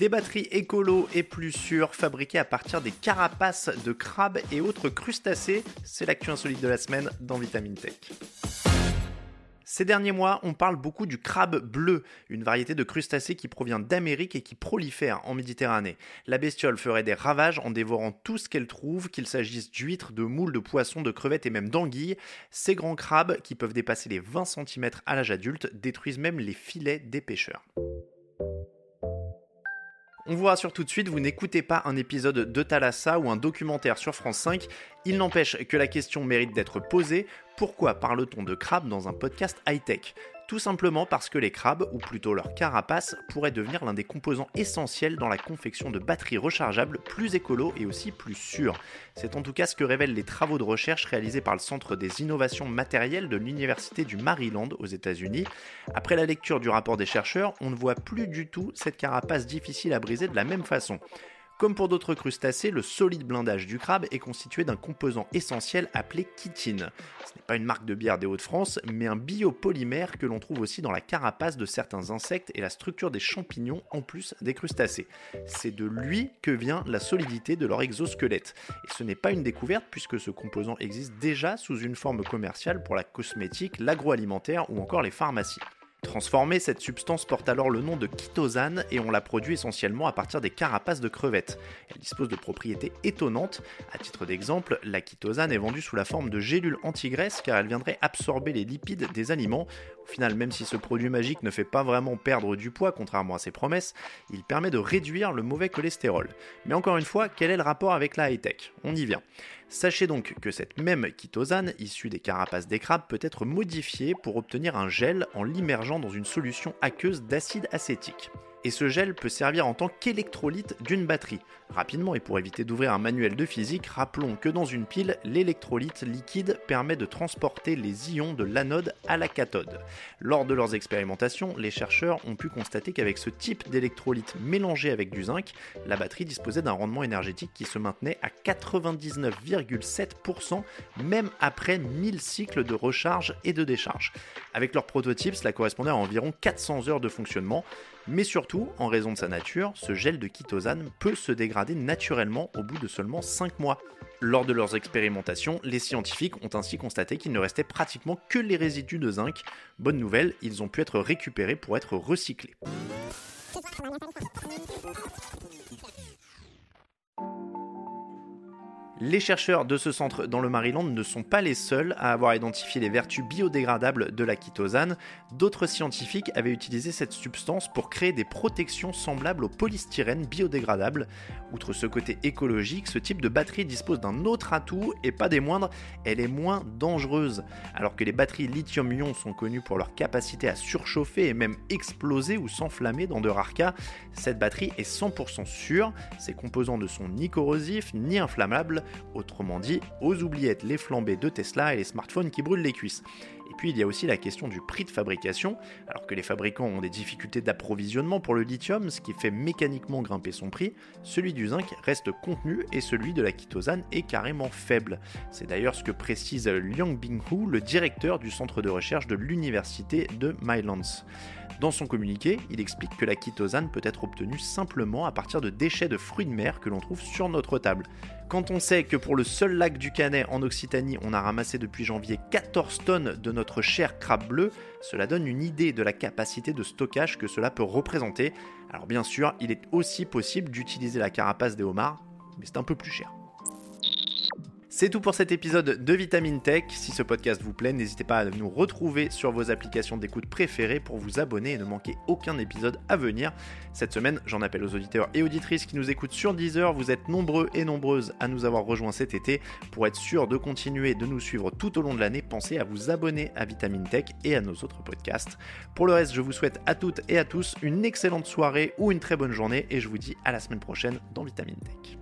Des batteries écolo et plus sûres fabriquées à partir des carapaces de crabes et autres crustacés, c'est l'actu insolite de la semaine dans Vitamine Tech. Ces derniers mois, on parle beaucoup du crabe bleu, une variété de crustacés qui provient d'Amérique et qui prolifère en Méditerranée. La bestiole ferait des ravages en dévorant tout ce qu'elle trouve, qu'il s'agisse d'huîtres, de moules, de poissons, de crevettes et même d'anguilles. Ces grands crabes, qui peuvent dépasser les 20 cm à l'âge adulte, détruisent même les filets des pêcheurs. On vous rassure tout de suite, vous n'écoutez pas un épisode de Thalassa ou un documentaire sur France 5. Il n'empêche que la question mérite d'être posée. Pourquoi parle-t-on de crabes dans un podcast high-tech? Tout simplement parce que les crabes, ou plutôt leurs carapaces, pourraient devenir l'un des composants essentiels dans la confection de batteries rechargeables plus écolo et aussi plus sûres. C'est en tout cas ce que révèlent les travaux de recherche réalisés par le Centre des innovations matérielles de l'Université du Maryland aux États-Unis. Après la lecture du rapport des chercheurs, on ne voit plus du tout cette carapace difficile à briser de la même façon. Comme pour d'autres crustacés, le solide blindage du crabe est constitué d'un composant essentiel appelé chitine. Ce n'est pas une marque de bière des Hauts-de-France, mais un biopolymère que l'on trouve aussi dans la carapace de certains insectes et la structure des champignons en plus des crustacés. C'est de lui que vient la solidité de leur exosquelette. Et ce n'est pas une découverte puisque ce composant existe déjà sous une forme commerciale pour la cosmétique, l'agroalimentaire ou encore les pharmacies. Transformée, cette substance porte alors le nom de chitosane et on la produit essentiellement à partir des carapaces de crevettes. Elle dispose de propriétés étonnantes. À titre d'exemple, la chitosane est vendue sous la forme de gélules anti-graisse car elle viendrait absorber les lipides des aliments. Au final, même si ce produit magique ne fait pas vraiment perdre du poids, contrairement à ses promesses, il permet de réduire le mauvais cholestérol. Mais encore une fois, quel est le rapport avec la high-tech? On y vient. Sachez donc que cette même chitosane, issue des carapaces des crabes, peut être modifiée pour obtenir un gel en l'immergeant dans une solution aqueuse d'acide acétique et ce gel peut servir en tant qu'électrolyte d'une batterie. Rapidement et pour éviter d'ouvrir un manuel de physique, rappelons que dans une pile, l'électrolyte liquide permet de transporter les ions de l'anode à la cathode. Lors de leurs expérimentations, les chercheurs ont pu constater qu'avec ce type d'électrolyte mélangé avec du zinc, la batterie disposait d'un rendement énergétique qui se maintenait à 99,7% même après 1000 cycles de recharge et de décharge. Avec leur prototype, cela correspondait à environ 400 heures de fonctionnement, mais surtout, en raison de sa nature, ce gel de chitosane peut se dégrader naturellement au bout de seulement 5 mois. Lors de leurs expérimentations, les scientifiques ont ainsi constaté qu'il ne restait pratiquement que les résidus de zinc. Bonne nouvelle, ils ont pu être récupérés pour être recyclés. Les chercheurs de ce centre dans le Maryland ne sont pas les seuls à avoir identifié les vertus biodégradables de la chitosane. D'autres scientifiques avaient utilisé cette substance pour créer des protections semblables au polystyrène biodégradable. Outre ce côté écologique, ce type de batterie dispose d'un autre atout et pas des moindres, elle est moins dangereuse. Alors que les batteries lithium-ion sont connues pour leur capacité à surchauffer et même exploser ou s'enflammer dans de rares cas, cette batterie est 100% sûre, ses composants ne sont ni corrosifs ni inflammables Autrement dit, aux oubliettes les flambées de Tesla et les smartphones qui brûlent les cuisses. Et puis il y a aussi la question du prix de fabrication, alors que les fabricants ont des difficultés d'approvisionnement pour le lithium, ce qui fait mécaniquement grimper son prix, celui du zinc reste contenu et celui de la chitosane est carrément faible. C'est d'ailleurs ce que précise Liang Binghu, le directeur du centre de recherche de l'université de Mylands. Dans son communiqué, il explique que la chitosane peut être obtenue simplement à partir de déchets de fruits de mer que l'on trouve sur notre table. Quand on sait que pour le seul lac du Canet en Occitanie, on a ramassé depuis janvier 14 tonnes de notre cher crabe bleu, cela donne une idée de la capacité de stockage que cela peut représenter. Alors bien sûr, il est aussi possible d'utiliser la carapace des homards, mais c'est un peu plus cher. C'est tout pour cet épisode de Vitamine Tech. Si ce podcast vous plaît, n'hésitez pas à nous retrouver sur vos applications d'écoute préférées pour vous abonner et ne manquer aucun épisode à venir. Cette semaine, j'en appelle aux auditeurs et auditrices qui nous écoutent sur Deezer. Vous êtes nombreux et nombreuses à nous avoir rejoints cet été. Pour être sûr de continuer de nous suivre tout au long de l'année, pensez à vous abonner à Vitamine Tech et à nos autres podcasts. Pour le reste, je vous souhaite à toutes et à tous une excellente soirée ou une très bonne journée et je vous dis à la semaine prochaine dans Vitamine Tech.